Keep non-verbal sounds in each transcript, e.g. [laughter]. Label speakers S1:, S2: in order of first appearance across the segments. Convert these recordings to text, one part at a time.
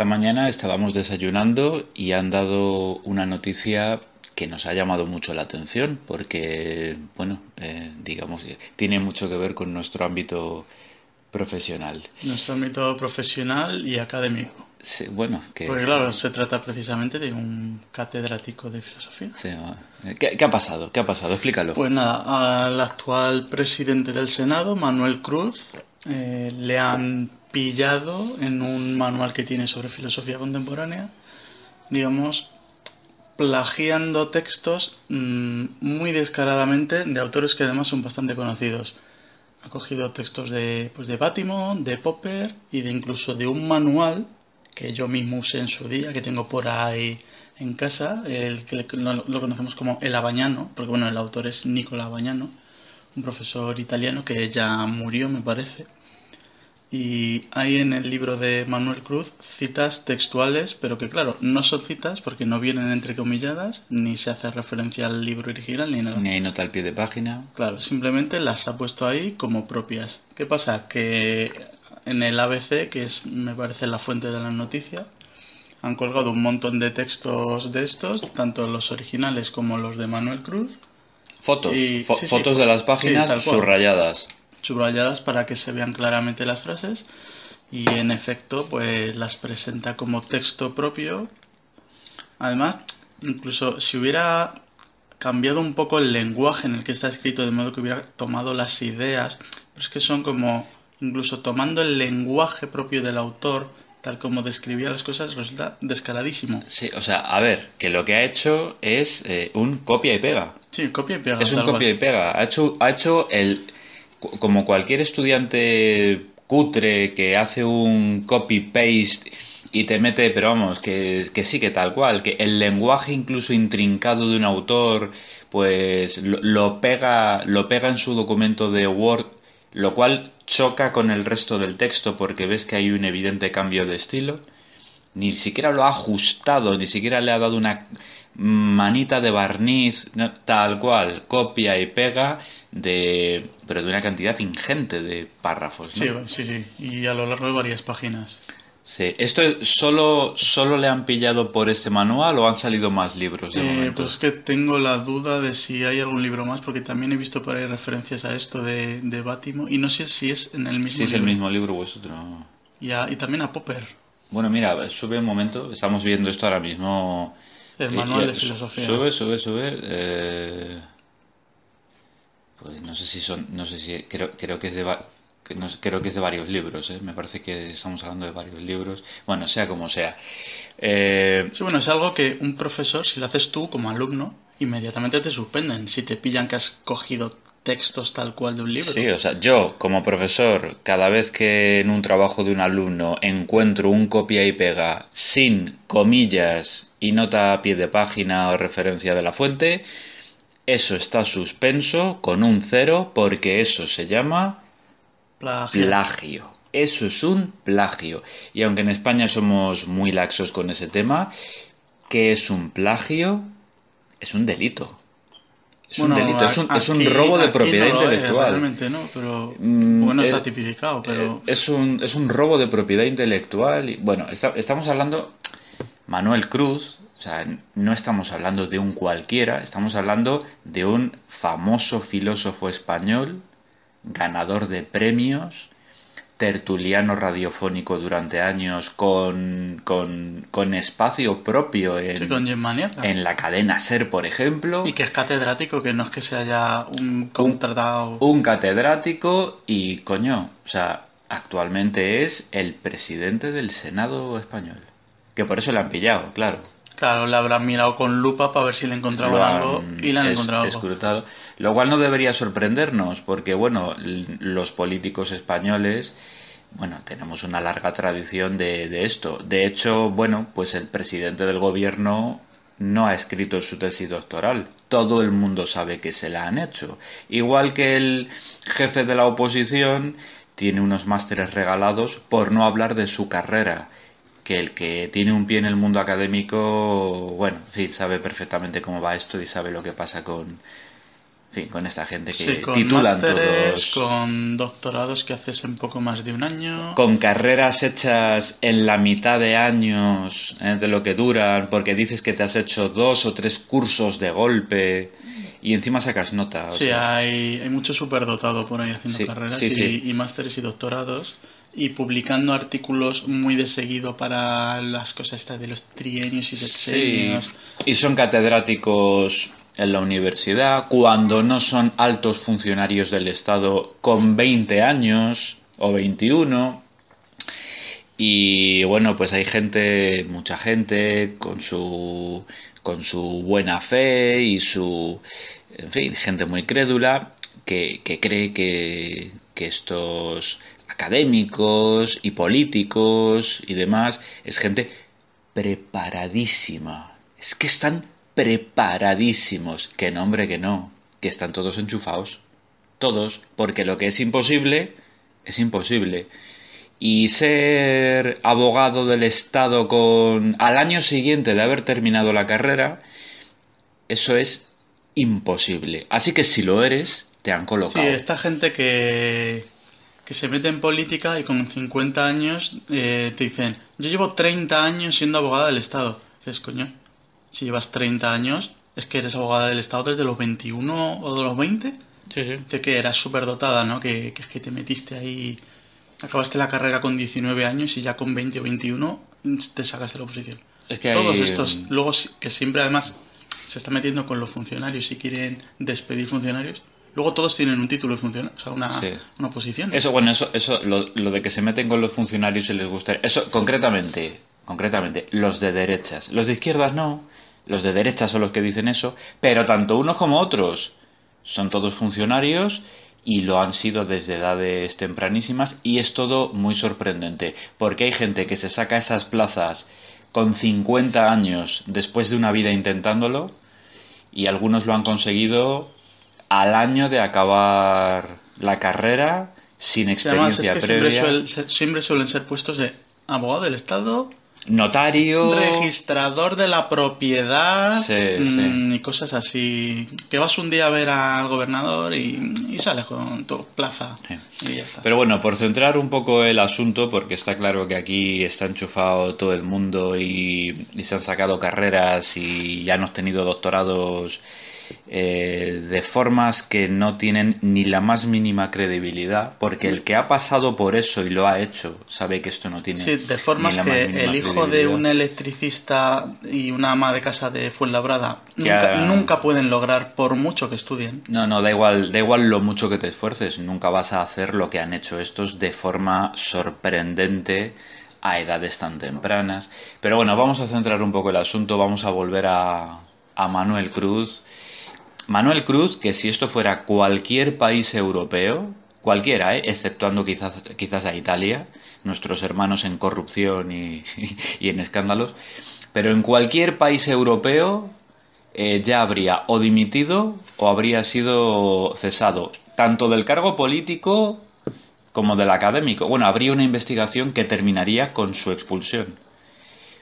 S1: Esta mañana estábamos desayunando y han dado una noticia que nos ha llamado mucho la atención porque, bueno, eh, digamos, tiene mucho que ver con nuestro ámbito profesional.
S2: Nuestro ámbito profesional y académico.
S1: Sí, bueno, que...
S2: Porque claro, se trata precisamente de un catedrático de filosofía.
S1: Sí, ¿Qué, ¿Qué, ha pasado? ¿Qué ha pasado? Explícalo.
S2: Pues nada, al actual presidente del Senado, Manuel Cruz, eh, le han pillado en un manual que tiene sobre filosofía contemporánea, digamos, plagiando textos mmm, muy descaradamente de autores que además son bastante conocidos. Ha cogido textos de, pues de Bátimo, de Popper y de incluso de un manual que yo mismo usé en su día, que tengo por ahí en casa, el que lo, lo conocemos como El Abañano, porque bueno, el autor es Nicola Abañano, un profesor italiano que ya murió, me parece. Y hay en el libro de Manuel Cruz citas textuales, pero que claro, no son citas porque no vienen entrecomilladas, ni se hace referencia al libro original, ni nada.
S1: Ni hay nota al pie de página.
S2: Claro, simplemente las ha puesto ahí como propias. ¿Qué pasa? Que en el ABC, que es, me parece, la fuente de la noticia, han colgado un montón de textos de estos, tanto los originales como los de Manuel Cruz.
S1: Fotos, y, fo sí, fotos sí, de las páginas sí, subrayadas
S2: subrayadas para que se vean claramente las frases y en efecto pues las presenta como texto propio. Además incluso si hubiera cambiado un poco el lenguaje en el que está escrito de modo que hubiera tomado las ideas pero es que son como incluso tomando el lenguaje propio del autor tal como describía las cosas resulta descaradísimo.
S1: Sí o sea a ver que lo que ha hecho es eh, un copia y pega.
S2: Sí copia y pega
S1: es un copia cual. y pega. Ha hecho ha hecho el como cualquier estudiante cutre que hace un copy-paste y te mete, pero vamos, que, que, sí, que tal cual, que el lenguaje incluso intrincado de un autor, pues lo, pega, lo pega en su documento de Word, lo cual choca con el resto del texto porque ves que hay un evidente cambio de estilo. Ni siquiera lo ha ajustado, ni siquiera le ha dado una manita de barniz, tal cual, copia y pega de pero de una cantidad ingente de párrafos.
S2: ¿no? Sí, sí, sí, y a lo largo de varias páginas.
S1: Sí, ¿esto es solo, solo le han pillado por este manual o han salido más libros de
S2: eh,
S1: momento?
S2: Pues es que tengo la duda de si hay algún libro más, porque también he visto por ahí referencias a esto de, de Bátimo, y no sé si es en el mismo
S1: Si es
S2: libro.
S1: el mismo libro o es otro.
S2: Y, a, y también a Popper.
S1: Bueno, mira, sube un momento, estamos viendo esto ahora mismo.
S2: El manual de filosofía.
S1: Sube, sube, sube. Eh... Pues no sé si son, no sé si, creo, creo que es de, no, creo que es de varios libros, ¿eh? me parece que estamos hablando de varios libros. Bueno, sea como sea. Eh...
S2: Sí, bueno, es algo que un profesor, si lo haces tú como alumno, inmediatamente te suspenden si te pillan que has cogido textos tal cual de un libro.
S1: Sí, o sea, yo como profesor, cada vez que en un trabajo de un alumno encuentro un copia y pega sin comillas y nota a pie de página o referencia de la fuente, eso está suspenso con un cero porque eso se llama
S2: plagio.
S1: plagio. Eso es un plagio. Y aunque en España somos muy laxos con ese tema, ¿qué es un plagio? Es un delito. Es
S2: bueno,
S1: un delito, es un,
S2: aquí,
S1: es un robo de propiedad
S2: no
S1: intelectual.
S2: Es, realmente no, pero
S1: mm,
S2: bueno, está
S1: eh,
S2: tipificado, pero...
S1: Es un, es un robo de propiedad intelectual. Y, bueno, está, estamos hablando, Manuel Cruz, o sea, no estamos hablando de un cualquiera, estamos hablando de un famoso filósofo español, ganador de premios, tertuliano radiofónico durante años con, con, con espacio propio en,
S2: sí, con
S1: en la cadena Ser, por ejemplo.
S2: Y que es catedrático, que no es que se haya un contratado.
S1: Un, un catedrático y, coño, o sea, actualmente es el presidente del Senado español. Que por eso le han pillado, claro.
S2: Claro, le habrán mirado con lupa para ver si le encontraban
S1: Lo
S2: algo y le han
S1: es-
S2: encontrado algo.
S1: escrutado. Lo cual no debería sorprendernos, porque bueno, los políticos españoles, bueno, tenemos una larga tradición de, de esto. De hecho, bueno, pues el presidente del gobierno no ha escrito su tesis doctoral. Todo el mundo sabe que se la han hecho. Igual que el jefe de la oposición tiene unos másteres regalados por no hablar de su carrera que el que tiene un pie en el mundo académico, bueno, sí, sabe perfectamente cómo va esto y sabe lo que pasa con, en fin, con esta gente que
S2: Sí, con
S1: titulan
S2: másteres,
S1: todos
S2: con doctorados que haces en poco más de un año.
S1: con carreras hechas en la mitad de años eh, de lo que duran, porque dices que te has hecho dos o tres cursos de golpe y encima sacas nota. o
S2: Sí,
S1: sea,
S2: hay, hay mucho superdotado por ahí haciendo
S1: Sí,
S2: carreras
S1: sí,
S2: y,
S1: sí.
S2: y másteres y doctorados y publicando artículos muy de seguido para las cosas estas de los trienios y
S1: Sí,
S2: sexenios.
S1: y son catedráticos en la universidad cuando no son altos funcionarios del Estado con 20 años o 21. Y bueno, pues hay gente, mucha gente con su con su buena fe y su en fin, gente muy crédula que, que cree que, que estos académicos y políticos y demás es gente preparadísima. Es que están preparadísimos. Que no, hombre, que no. Que están todos enchufados. Todos. Porque lo que es imposible, es imposible. Y ser abogado del Estado con al año siguiente de haber terminado la carrera, eso es imposible. Así que si lo eres, te han
S2: Sí,
S1: colocado.
S2: esta gente que, que se mete en política y con 50 años eh, te dicen, yo llevo 30 años siendo abogada del Estado. Dices, coño, si llevas 30 años, es que eres abogada del Estado desde los 21 o de los 20.
S1: Sí, sí.
S2: Dice que eras súper dotada, ¿no? Que, que es que te metiste ahí, acabaste la carrera con 19 años y ya con 20 o 21 te sacaste la oposición.
S1: Es que
S2: Todos
S1: hay-
S2: estos, luego si- que siempre además se está metiendo con los funcionarios y quieren despedir funcionarios, luego todos tienen un título de funcionario, o sea, una,
S1: Sí.
S2: una posición.
S1: Eso, bueno, eso, eso lo, lo de que se meten con los funcionarios y les gusta. Eso, concretamente, concretamente, los de derechas. Los de izquierdas no. Los de derechas son los que dicen eso. Pero tanto unos como otros son todos funcionarios y lo han sido desde edades tempranísimas. Y es todo muy sorprendente. Porque hay gente que se saca esas plazas con 50 años después de una vida intentándolo. Y algunos lo han conseguido al año de acabar la carrera sin
S2: Sí, además es
S1: experiencia
S2: que siempre, suel- suelen ser puestos de abogado del Estado,
S1: Notario.
S2: registrador de la propiedad
S1: Sí,
S2: mm, y cosas así. Que vas un día a ver al gobernador y, y sales con tu plaza
S1: Sí.
S2: y ya está.
S1: Pero bueno, por centrar un poco el asunto, porque está claro que aquí está enchufado todo el mundo y, y se han sacado carreras y ya han obtenido doctorados eh, de formas que no tienen ni la más mínima credibilidad, porque el que ha pasado por eso y lo ha hecho sabe que esto no tiene
S2: Sí, de formas
S1: ni la más
S2: que el hijo de un electricista y una ama de casa de Fuenlabrada nunca, nunca pueden lograr por mucho que estudien.
S1: No, no, da igual, da igual lo mucho que te esfuerces, nunca vas a hacer lo que han hecho estos de forma sorprendente a edades tan tempranas. Pero bueno, vamos a centrar un poco el asunto, vamos a volver a, a Manuel Cruz. Manuel Cruz, que si esto fuera cualquier país europeo, cualquiera, ¿eh? exceptuando quizás, quizás a Italia, nuestros hermanos en corrupción y, [laughs] y en escándalos, pero en cualquier país europeo eh, ya habría o dimitido o habría sido cesado, tanto del cargo político como del académico. Bueno, habría una investigación que terminaría con su expulsión.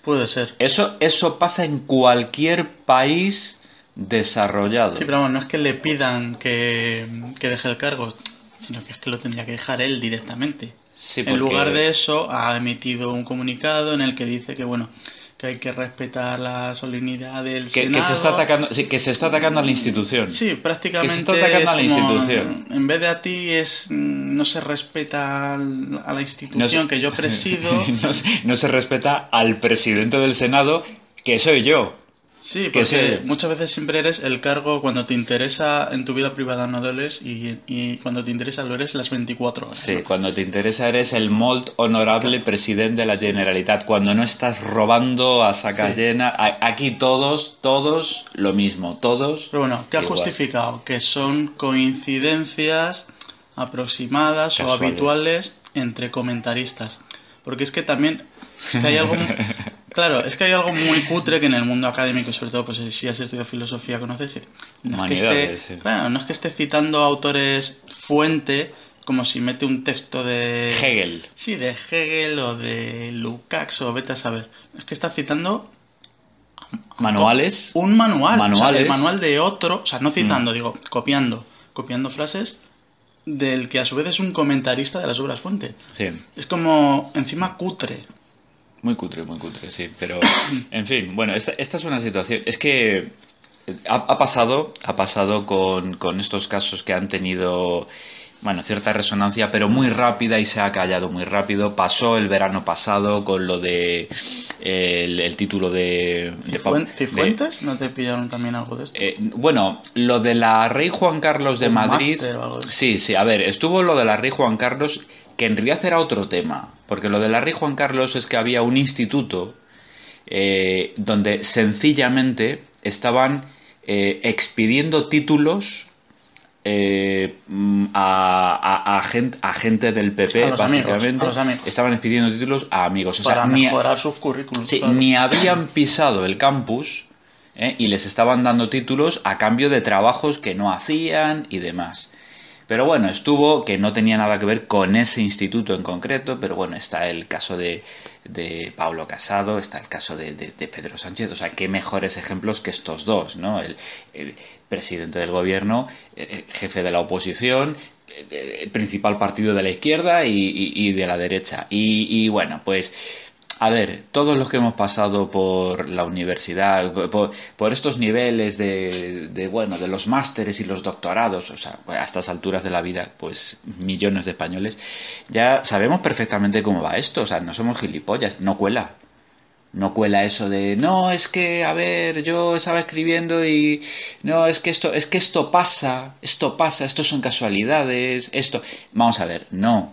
S2: Puede ser.
S1: Eso, eso pasa en cualquier país desarrollado.
S2: Sí, pero no es que le pidan que, que deje el cargo, sino que es que lo tendría que dejar él directamente.
S1: Sí,
S2: En lugar de eso, ha emitido un comunicado en el que dice que, bueno, que hay que respetar la solemnidad del
S1: que, que
S2: Senado.
S1: se está atacando, sí, que se está atacando a la institución.
S2: Sí, prácticamente.
S1: Que se está atacando a la institución.
S2: En vez de a ti, es no se respeta al- a la institución
S1: se-
S2: que yo presido. [laughs]
S1: no, se, no se respeta al presidente del Senado, que soy yo.
S2: Sí,
S1: Que
S2: porque
S1: se-
S2: muchas veces siempre eres el cargo cuando te interesa en tu vida privada no lo eres y, y cuando te interesa lo eres las 24 horas.
S1: Sí,
S2: ¿no?
S1: cuando te interesa eres el molt honorable presidente de la Generalitat. Cuando no estás robando a saca
S2: Sí.
S1: llena. a- Aquí todos, todos lo mismo. Todos.
S2: Pero bueno, ¿qué ha
S1: igual.
S2: justificado? Que son coincidencias aproximadas o
S1: Casuales.
S2: habituales entre comentaristas. Porque es que también es que hay algo [laughs] claro, es que hay algo muy cutre que en el mundo académico, sobre todo pues si has estudiado filosofía conoces, no es, que esté,
S1: sí.
S2: claro, no es que esté citando autores fuente como si mete un texto de
S1: Hegel.
S2: Sí, de Hegel o de Lukács o vete a saber. Es que está citando
S1: Manuales.
S2: un manual. O sea,
S1: Manuales. Mm.
S2: el manual de otro, o sea, no citando, digo, copiando, copiando frases del que a su vez es un comentarista de las obras fuente.
S1: Sí.
S2: Es como encima cutre.
S1: Muy cutre, muy cutre, sí. Pero, [coughs] en fin, bueno, esta, esta es una situación. Es que ha, ha pasado, ha pasado con, con estos casos que han tenido, bueno, cierta resonancia, pero muy rápida y se ha callado muy rápido. Pasó el verano pasado con lo de el, el título de,
S2: Cifuen- ¿Cifuentes? ¿No te pillaron también algo de esto?
S1: eh, bueno, lo de la Rey Juan Carlos de Madrid.
S2: máster o algo de.
S1: Sí, sí, a ver, estuvo lo de la Rey Juan Carlos, que en realidad era otro tema. Porque lo de la Rey Juan Carlos es que había un instituto eh, donde sencillamente estaban eh, expidiendo títulos. eh, a, a- a gen- a gente del PP,
S2: A los amigos,
S1: básicamente.
S2: los.
S1: Estaban expidiendo títulos a amigos. O sea,
S2: para
S1: ni-
S2: mejorar sus currículums.
S1: Sí,
S2: claro.
S1: ni habían pisado el campus y les estaban dando títulos a cambio de trabajos que no hacían y demás. Pero bueno, estuvo que no tenía nada que ver con ese instituto en concreto, pero bueno, está el caso de, de Pablo Casado, está el caso de, de- Pedro Sánchez, o sea, qué mejores ejemplos que estos dos, ¿no? El, el presidente del gobierno, eh, jefe de la oposición, eh, el principal partido de la izquierda y, y- y de la derecha. Y, y bueno, pues a ver, todos los que hemos pasado por la universidad, por, estos niveles de, de, bueno, de los másteres y los doctorados, o sea, a estas alturas de la vida, pues millones de españoles, ya sabemos perfectamente cómo va esto, o sea, no somos gilipollas, no cuela. No cuela eso de, no, es que, a ver, yo estaba escribiendo y, no, es que esto, es que esto pasa, esto pasa, esto son casualidades, esto, vamos a ver, no,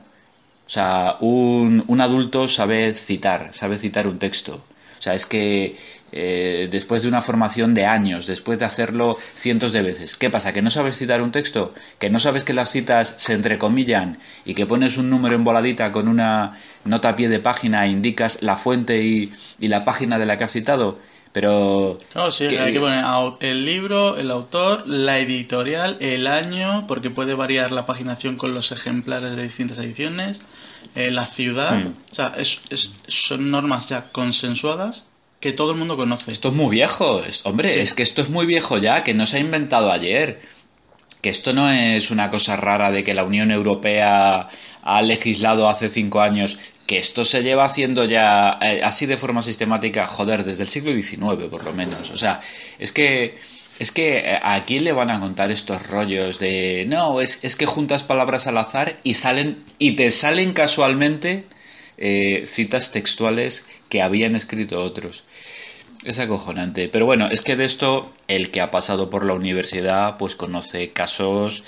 S1: o sea, un, un adulto sabe citar, sabe citar un texto. O sea, es que eh, después de una formación de años, después de hacerlo cientos de veces, ¿qué pasa? ¿Que no sabes citar un texto? ¿Que no sabes que las citas se entrecomillan y que pones un número en voladita con una nota a pie de página e indicas la fuente y, y la página de la que has citado? Pero...
S2: Claro, sí,
S1: que-
S2: hay que poner el libro, el autor, la editorial, el año, porque puede variar la paginación con los ejemplares de distintas ediciones, eh, la ciudad.
S1: Mm.
S2: O sea, es, es- son normas ya consensuadas que todo el mundo conoce.
S1: Esto es muy viejo, hombre,
S2: Sí.
S1: es que esto es muy viejo ya, que no se ha inventado ayer. Que esto no es una cosa rara de que la Unión Europea ha legislado hace cinco años, que esto se lleva haciendo ya eh, así de forma sistemática, joder, desde el siglo XIX por lo menos. O sea, es que es que eh, a quién le van a contar estos rollos de no, es, es que juntas palabras al azar y salen y te salen casualmente eh, citas textuales que habían escrito otros. Es acojonante. Pero bueno, es que de esto, el que ha pasado por la universidad, pues conoce casos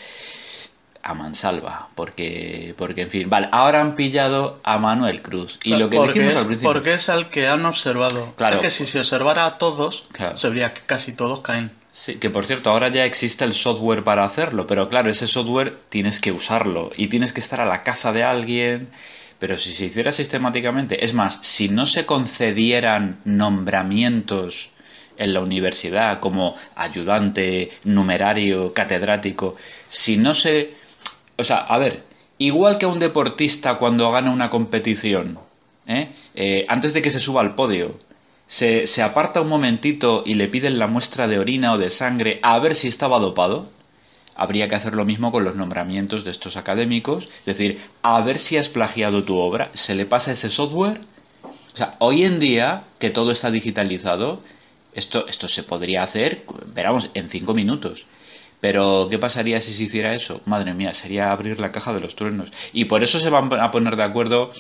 S1: a mansalva. Porque, porque en fin, vale, ahora han pillado a Manuel Cruz. Y lo que
S2: porque,
S1: dijimos
S2: es,
S1: al principio.
S2: porque es al que han observado.
S1: Claro.
S2: Es que si se observara a todos,
S1: Claro.
S2: se vería que casi todos caen.
S1: Sí, que por cierto, ahora ya existe el software para hacerlo, pero claro, ese software tienes que usarlo y tienes que estar a la casa de alguien. Pero si se hiciera sistemáticamente, es más, si no se concedieran nombramientos en la universidad como ayudante, numerario, catedrático, si no se... O sea, a ver, igual que a un deportista cuando gana una competición, ¿eh? Eh, antes de que se suba al podio, se, se aparta un momentito y le piden la muestra de orina o de sangre a ver si estaba dopado, habría que hacer lo mismo con los nombramientos de estos académicos, es decir, a ver si has plagiado tu obra, se le pasa ese software. O sea, hoy en día que todo está digitalizado, esto, esto se podría hacer, veramos, en cinco minutos. Pero, ¿qué pasaría si se hiciera eso? Madre mía, sería abrir la caja de los truenos. Y por eso se van a poner de acuerdo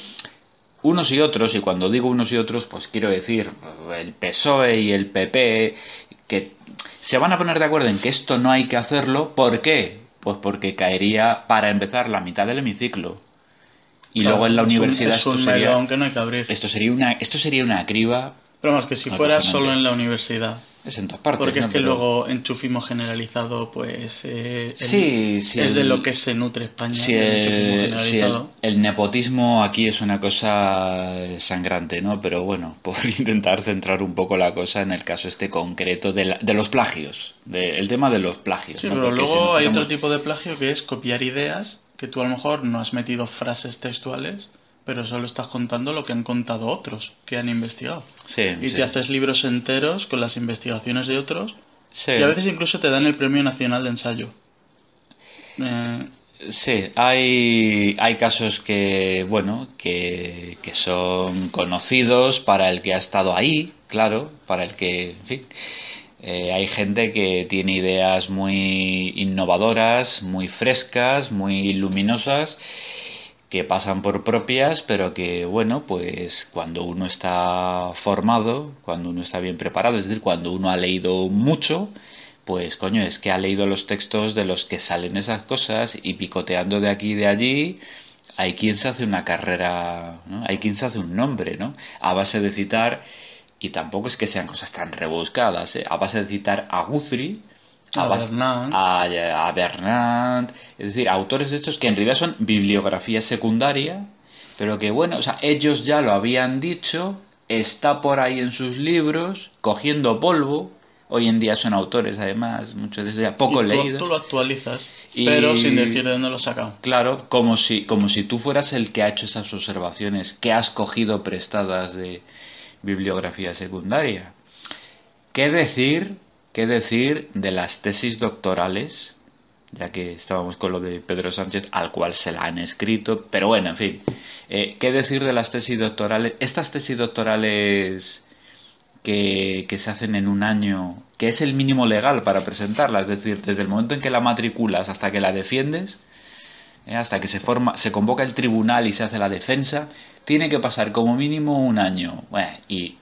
S1: unos y otros, y cuando digo unos y otros, pues quiero decir el PSOE y el PP, que se van a poner de acuerdo en que esto no hay que hacerlo. ¿Por qué? Pues porque caería, para empezar, la mitad del hemiciclo. Y
S2: Claro,
S1: luego en la
S2: es un-
S1: universidad
S2: es un
S1: esto, sería,
S2: que no hay que abrir.
S1: esto sería una esto sería una criba
S2: Pero vamos, que si fuera solo en la universidad.
S1: es en todas partes
S2: Porque es que
S1: Pero-
S2: luego enchufismo generalizado, pues. eh, el-
S1: Sí, sí,
S2: Es de lo que se nutre España. Del
S1: el,
S2: enchufismo
S1: si el- nepotismo aquí es una cosa sangrante, ¿no? Pero bueno, [laughs] por intentar centrar un poco la cosa en el caso este concreto de, la- de los plagios, de- el tema de los plagios.
S2: Sí,
S1: ¿no?
S2: pero
S1: Porque si
S2: luego hay otro tipo de plagio que es copiar ideas que tú a lo mejor no has metido frases textuales, pero solo estás contando lo que han contado otros que han investigado.
S1: Sí,
S2: Y
S1: sí,
S2: te haces libros enteros con las investigaciones de otros
S1: sí.
S2: y a veces incluso te dan el Premio Nacional de Ensayo. Eh,
S1: Sí, hay, hay casos que, bueno, que, que son conocidos para el que ha estado ahí, claro, para el que, en fin, eh, hay gente que tiene ideas muy innovadoras, muy frescas, muy luminosas, que pasan por propias, pero que, bueno, pues cuando uno está formado, cuando uno está bien preparado, es decir, cuando uno ha leído mucho, pues coño, es que ha leído los textos de los que salen esas cosas y picoteando de aquí y de allí, hay quien se hace una carrera, ¿no? Hay quien se hace un nombre, ¿no? A base de citar, y tampoco es que sean cosas tan rebuscadas, ¿eh? A base de citar a Guthrie,
S2: A Bernard.
S1: a, a Bernard, es decir, autores de estos que en realidad son bibliografía secundaria, pero que bueno, o sea, ellos ya lo habían dicho, está por ahí en sus libros, cogiendo polvo, hoy en día son autores además, muchos de ellos ya poco
S2: y tú,
S1: leídos.
S2: tú lo actualizas,
S1: Y-
S2: pero sin decir de dónde lo sacado.
S1: Claro, como si, como si tú fueras el que ha hecho esas observaciones, que has cogido prestadas de bibliografía secundaria. ¿Qué decir, qué decir de las tesis doctorales? Ya que estábamos con lo de Pedro Sánchez, al cual se la han escrito, pero bueno, en fin. Eh, ¿Qué decir de las tesis doctorales? Estas tesis doctorales que, que se hacen en un año, que es el mínimo legal para presentarla, es decir, desde el momento en que la matriculas hasta que la defiendes, eh, hasta que se forma, se convoca el tribunal y se hace la defensa, tiene que pasar como mínimo un año. Bueno, y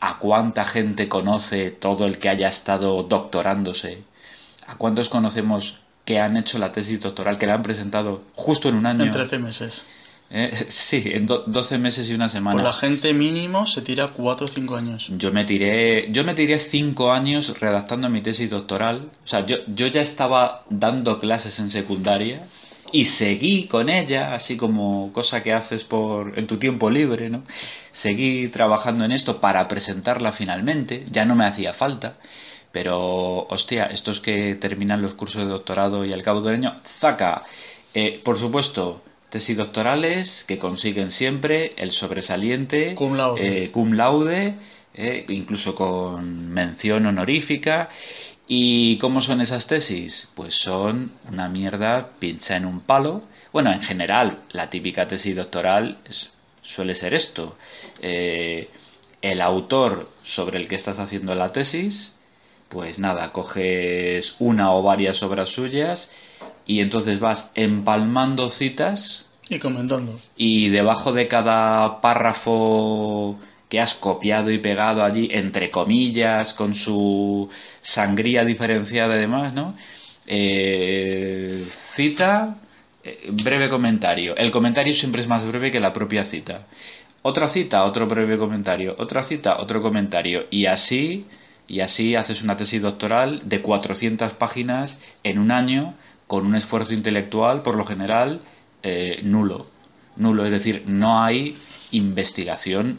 S1: a cuánta gente conoce todo el que haya estado doctorándose, a cuántos conocemos que han hecho la tesis doctoral, que la han presentado justo en un año.
S2: En 13 meses.
S1: Eh, sí, en do- 12 meses y una semana.
S2: Pues la gente mínimo se tira 4 o 5 años.
S1: Yo me tiré, yo me tiré cinco años redactando mi tesis doctoral. O sea, yo, yo ya estaba dando clases en secundaria y seguí con ella, así como cosa que haces por en tu tiempo libre, ¿no? Seguí trabajando en esto para presentarla finalmente. Ya no me hacía falta. Pero, hostia, estos que terminan los cursos de doctorado y al cabo del año, ¡zaca! Eh, por supuesto, tesis doctorales que consiguen siempre el sobresaliente,
S2: Cum laude.
S1: eh, cum laude, eh, incluso con mención honorífica. ¿Y cómo son esas tesis? Pues son una mierda pincha en un palo. Bueno, en general, la típica tesis doctoral es- suele ser esto. Eh, el autor sobre el que estás haciendo la tesis, pues nada, coges una o varias obras suyas y entonces vas empalmando citas
S2: Y comentando.
S1: y debajo de cada párrafo que has copiado y pegado allí, entre comillas, con su sangría diferenciada y demás, ¿no? Eh, cita, eh, breve comentario. El comentario siempre es más breve que la propia cita. Otra cita, otro breve comentario. Otra cita, otro comentario. Y así, y así haces una tesis doctoral de 400 páginas en un año con un esfuerzo intelectual, por lo general, eh, nulo. Nulo, es decir, no hay investigación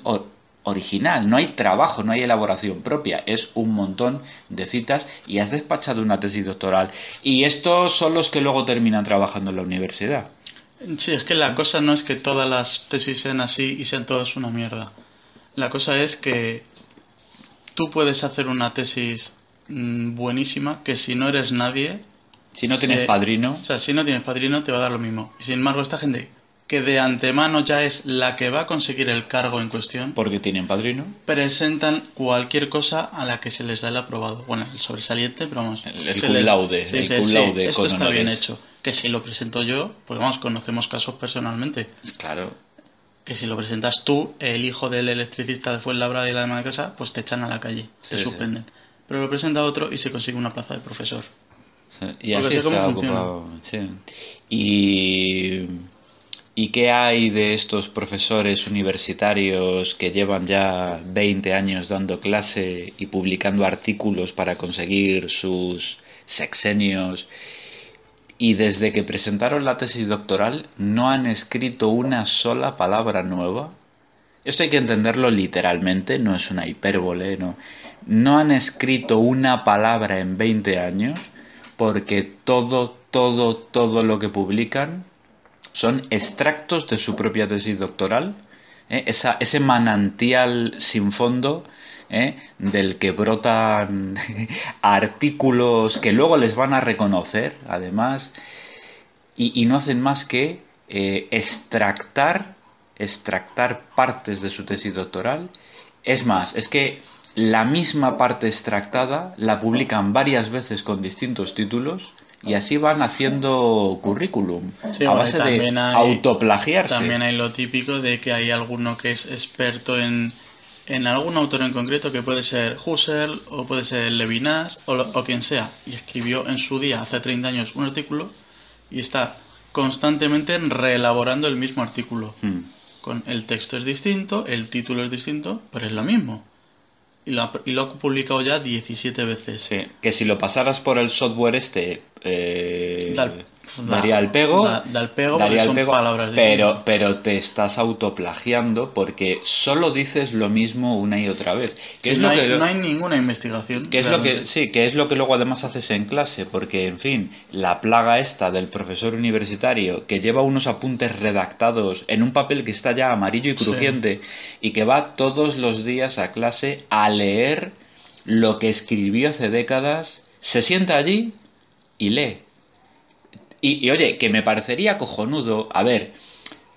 S1: original, no hay trabajo, no hay elaboración propia, es un montón de citas y has despachado una tesis doctoral. Y estos son los que luego terminan trabajando en la universidad.
S2: Sí, es que la cosa no es que todas las tesis sean así y sean todas una mierda. La cosa es que tú puedes hacer una tesis mm, buenísima que si no eres nadie,
S1: Si no tienes
S2: Eh,
S1: padrino,
S2: o sea, si no tienes padrino te va a dar lo mismo. Y sin embargo, esta gente que de antemano ya es la que va a conseguir el cargo en cuestión,
S1: porque tienen padrino,
S2: presentan cualquier cosa a la que se les da el aprobado. Bueno, el sobresaliente, pero vamos.
S1: El- el cum laude, el
S2: dice,
S1: cum
S2: "Sí,
S1: laude
S2: esto está bien
S1: honores".
S2: hecho. Que si lo presento yo, porque vamos, conocemos casos personalmente.
S1: claro,
S2: Que si lo presentas tú, el hijo del electricista de Fuenlabrada y la demás casa, pues te echan a la calle, te
S1: Sí,
S2: suspenden. pero lo presenta otro y se consigue una plaza de profesor.
S1: Y
S2: Porque
S1: así
S2: cómo funciona.
S1: Y, ¿Y qué hay de estos profesores universitarios que llevan ya 20 años dando clase y publicando artículos para conseguir sus sexenios? Y desde que presentaron la tesis doctoral no han escrito una sola palabra nueva. Esto hay que entenderlo literalmente, no es una hipérbole, no. No han escrito una palabra en 20 años porque todo, todo, todo lo que publican son extractos de su propia tesis doctoral, ¿eh? Ese manantial sin fondo ¿eh? del que brotan [laughs] artículos que luego les van a reconocer, además, y, no hacen más que eh, extractar partes de su tesis doctoral. Es más, es que la misma parte extractada la publican varias veces con distintos títulos y así van haciendo currículum
S2: Sí,
S1: a base de
S2: hay-
S1: autoplagiarse.
S2: También hay lo típico de que hay alguno que es experto en, en algún autor en concreto, que puede ser Husserl o puede ser Levinas o, lo- o quien sea, y escribió en su día, hace 30 años, un artículo y está constantemente reelaborando el mismo artículo.
S1: Hmm.
S2: Con el texto es distinto, el título es distinto, pero es lo mismo. Y lo, ha, y lo ha publicado ya 17 veces.
S1: Sí, que si lo pasaras por el software este, eh, daría
S2: da-
S1: el pego.
S2: da- pego
S1: daría el pego,
S2: palabras
S1: pero, pero te estás autoplagiando porque solo dices lo mismo una y otra vez. Que
S2: Sí,
S1: es
S2: no,
S1: lo
S2: hay,
S1: que,
S2: no hay ninguna investigación.
S1: que es lo que sí, que es lo que luego además haces en clase, porque en fin, la plaga esta del profesor universitario que lleva unos apuntes redactados en un papel que está ya amarillo y
S2: Sí.
S1: crujiente y que va todos los días a clase a leer lo que escribió hace décadas, se sienta allí y lee. Y, y, oye, que me parecería cojonudo, a ver,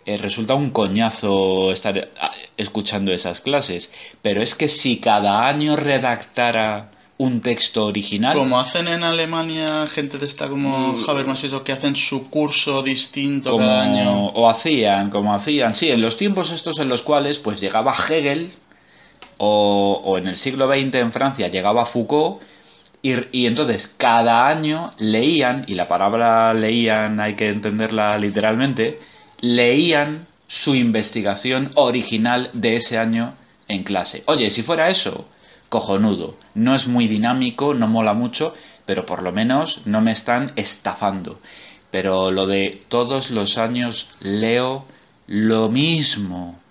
S1: eh, resulta un coñazo estar ah, escuchando esas clases, pero es que si cada año redactara un texto original,
S2: Como hacen en Alemania gente de esta como
S1: Mm.
S2: Habermas y eso, que hacen su curso distinto
S1: como
S2: cada año.
S1: o hacían, como hacían, sí, en los tiempos estos en los cuales pues llegaba Hegel o, o en el siglo XX en Francia llegaba Foucault y, entonces cada año leían, y la palabra leían hay que entenderla literalmente, leían su investigación original de ese año en clase. Oye, si fuera eso, cojonudo. No es muy dinámico, no mola mucho, pero por lo menos no me están estafando. Pero lo de todos los años leo lo mismo.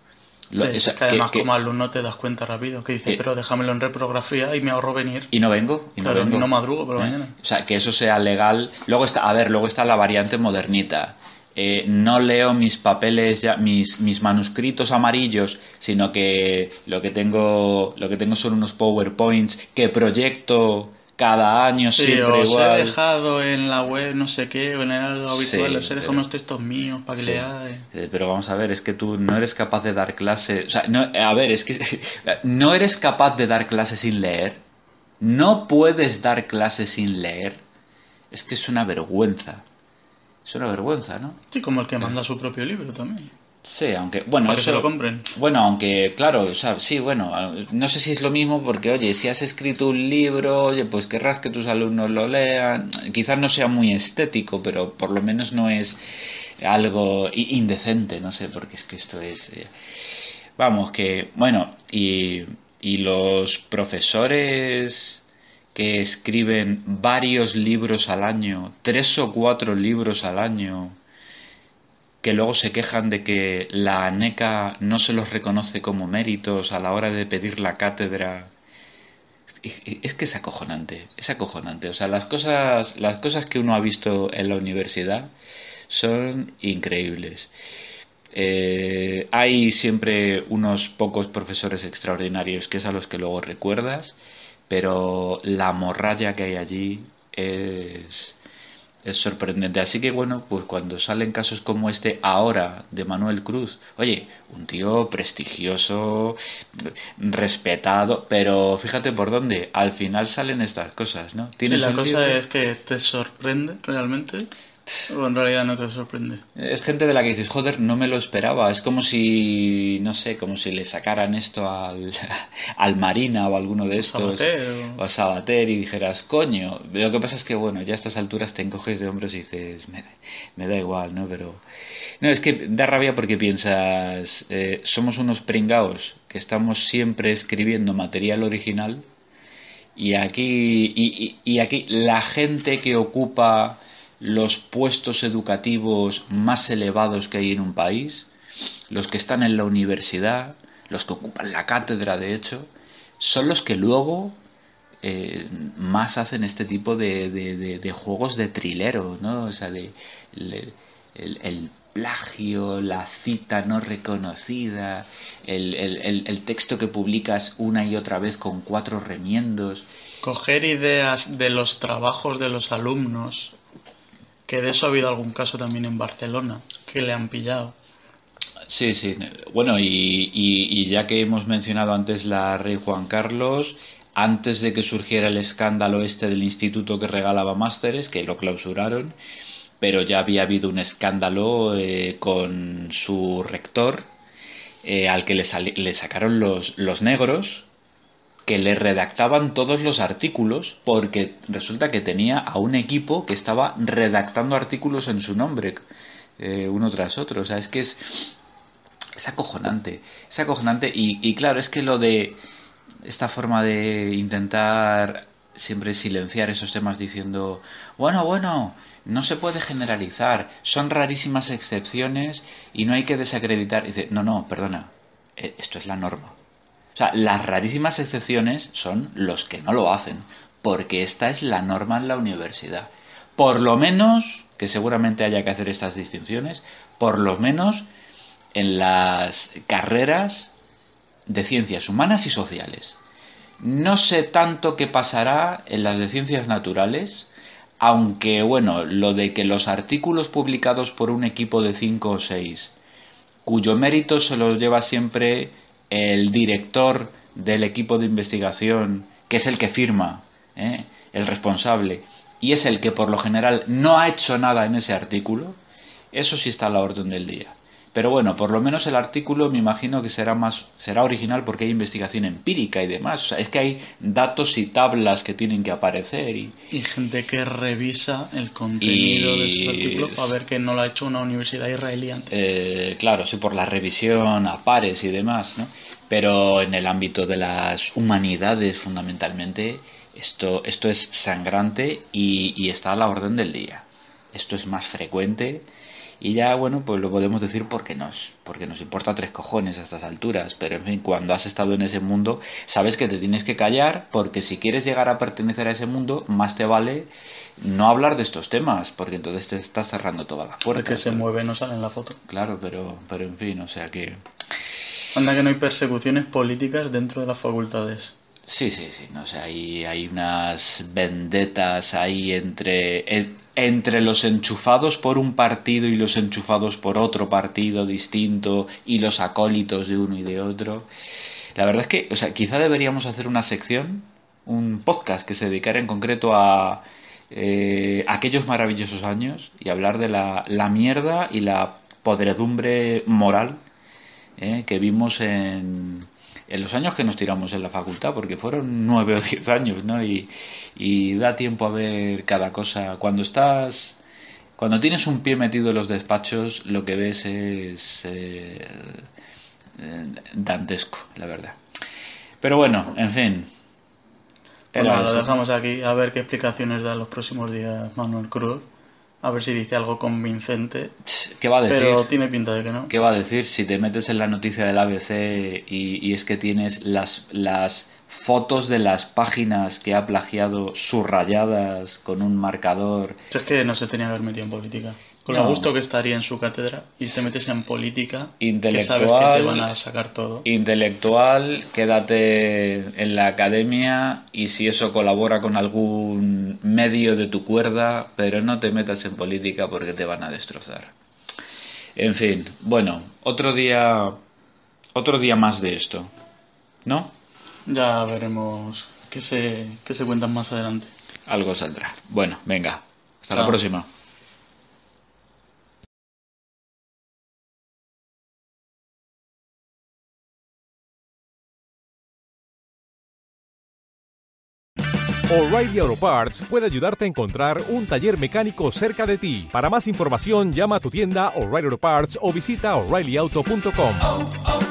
S1: Lo-
S2: Sí,
S1: o sea,
S2: es que además
S1: que-
S2: como alumno te das cuenta rápido, que dices,
S1: que-
S2: pero déjamelo en reprografía y me ahorro venir.
S1: y no vengo, y no
S2: Claro,
S1: vengo.
S2: no madrugo por
S1: ¿Eh?
S2: mañana.
S1: O sea, que eso sea legal. Luego está, a ver, luego está la variante modernita. Eh, no leo mis papeles, ya, mis, mis manuscritos amarillos, sino que lo que tengo, lo que tengo son unos PowerPoints que proyecto cada año
S2: Sí,
S1: siempre
S2: os
S1: igual.
S2: he dejado en la web no sé qué, o en el algo habitual,
S1: Sí,
S2: os he dejado
S1: pero-
S2: unos textos míos para que
S1: Sí.
S2: leáis.
S1: Eh, Pero vamos a ver, es que tú no eres capaz de dar clase. O sea, no, a ver, es que [laughs] no eres capaz de dar clase sin leer. No puedes dar clase sin leer. Es que es una vergüenza. Es una vergüenza, ¿no?
S2: Sí, como el que manda su propio libro también.
S1: Sí, aunque, bueno,
S2: para que
S1: eso-
S2: se lo compren.
S1: Bueno, aunque, claro, o sea, sí, bueno, no sé si es lo mismo porque, oye, si has escrito un libro, oye, pues querrás que tus alumnos lo lean. Quizás no sea muy estético, pero por lo menos no es algo indecente, no sé, porque es que esto es... eh, Vamos, que, bueno, y, y los profesores que escriben varios libros al año, tres o cuatro libros al año, que luego se quejan de que la ANECA no se los reconoce como méritos a la hora de pedir la cátedra. Es que es acojonante, es acojonante. O sea, las cosas, las cosas que uno ha visto en la universidad son increíbles. Eh, hay siempre unos pocos profesores extraordinarios que es a los que luego recuerdas, pero la morralla que hay allí es, es sorprendente. Así que bueno, pues cuando salen casos como este ahora de Manuel Cruz, oye, un tío prestigioso, respetado, pero fíjate por dónde, al final salen estas cosas, ¿no?
S2: Sí,
S1: Tienes
S2: la cosa es que te sorprende realmente O en realidad no te sorprende.
S1: Es gente de la que dices, joder, no me lo esperaba. Es como si, no sé, como si le sacaran esto al, [laughs] al Marina o alguno de estos.
S2: Sabater, o-
S1: o a Sabater y dijeras, coño. Lo que pasa es que, bueno, ya a estas alturas te encoges de hombros y dices, me, me da igual, ¿no? Pero. No, es que da rabia porque piensas, eh, somos unos pringaos que estamos siempre escribiendo material original y aquí, y, y- y aquí la gente que ocupa los puestos educativos más elevados que hay en un país, los que están en la universidad, los que ocupan la cátedra, de hecho, son los que luego eh, más hacen este tipo de, de- de- juegos de trilero, ¿no? O sea, de el, plagio, la cita no reconocida, el- el texto que publicas una y otra vez con cuatro remiendos.
S2: Coger ideas de los trabajos de los alumnos, que de eso ha habido algún caso también en Barcelona, que le han pillado.
S1: Sí, sí. Bueno, y, y- ya que hemos mencionado antes la Rey Juan Carlos, antes de que surgiera el escándalo este del instituto que regalaba másteres, que lo clausuraron, pero ya había habido un escándalo eh, con su rector, eh, al que le, le sacaron los, los negros, que le redactaban todos los artículos, porque resulta que tenía a un equipo que estaba redactando artículos en su nombre, eh, uno tras otro. O sea, es que es, es acojonante, es acojonante y, y claro, es que lo de esta forma de intentar siempre silenciar esos temas diciendo, bueno, bueno, no se puede generalizar, son rarísimas excepciones y no hay que desacreditar. Y dice, no, no, perdona, eh, esto es la norma. Las rarísimas excepciones son los que no lo hacen, porque esta es la norma en la universidad. Por lo menos, que seguramente haya que hacer estas distinciones, por lo menos en las carreras de ciencias humanas y sociales. No sé tanto qué pasará en las de ciencias naturales, aunque bueno, lo de que los artículos publicados por un equipo de 5 o 6, cuyo mérito se los lleva siempre el director del equipo de investigación, que es el que firma, ¿eh? el responsable, y es el que por lo general no ha hecho nada en ese artículo, eso sí está a la orden del día. Pero bueno, por lo menos el artículo me imagino que será más será original porque hay investigación empírica y demás. O sea, es que hay datos y tablas que tienen que aparecer y
S2: Y gente que revisa el contenido de esos artículos para ver que no lo ha hecho una universidad israelí antes.
S1: Eh, claro, sí, por la revisión a pares y demás, ¿no? Pero en el ámbito de las humanidades, fundamentalmente, esto, esto es sangrante y, y está a la orden del día. Esto es más frecuente y ya, bueno, pues lo podemos decir porque nos, porque nos importa tres cojones a estas alturas. Pero, en fin, cuando has estado en ese mundo, sabes que te tienes que callar porque si quieres llegar a pertenecer a ese mundo, más te vale no hablar de estos temas, porque entonces te estás cerrando todas las
S2: El
S1: puertas.
S2: que se mueve no sale en la foto.
S1: Claro, pero, pero en fin, o sea que...
S2: Anda que no hay persecuciones políticas dentro de las facultades.
S1: Sí, sí, sí, no sé, hay, hay unas vendetas ahí entre, en- entre los enchufados por un partido y los enchufados por otro partido distinto y los acólitos de uno y de otro. La verdad es que, o sea, quizá deberíamos hacer una sección, un podcast que se dedicara en concreto a eh, aquellos maravillosos años y hablar de la, la mierda y la podredumbre moral eh, que vimos en, en los años que nos tiramos en la facultad, porque fueron nueve o diez años, ¿no? Y, y da tiempo a ver cada cosa. Cuando estás, cuando tienes un pie metido en los despachos, lo que ves es eh, eh, dantesco, la verdad. Pero bueno, en fin.
S2: Bueno, lo
S1: eso.
S2: dejamos aquí a ver qué explicaciones da los próximos días Manuel Cruz. A ver si dice algo convincente.
S1: ¿Qué va a decir?
S2: Pero tiene pinta de que no.
S1: ¿Qué va a decir si te metes en la noticia del ABC y, y es que tienes las, las fotos de las páginas que ha plagiado subrayadas con un marcador?
S2: Es que no se tenía que haber metido en política. Con
S1: No.
S2: lo gusto que estaría en su cátedra y te metes en política, que
S1: Intelectual.
S2: sabes que te van a sacar todo.
S1: Intelectual, quédate en la academia y si eso colabora con algún medio de tu cuerda, pero no te metas en política porque te van a destrozar. En fin, bueno, otro día, otro día más de esto, ¿no?
S2: Ya veremos qué se, qué se cuentan más adelante.
S1: Algo saldrá. Bueno, venga. Hasta la próxima.
S3: O'Reilly Auto Parts puede ayudarte a encontrar un taller mecánico cerca de ti. Para más información, llama a tu tienda O'Reilly Auto Parts o visita oreillyauto.com.
S4: Oh, oh.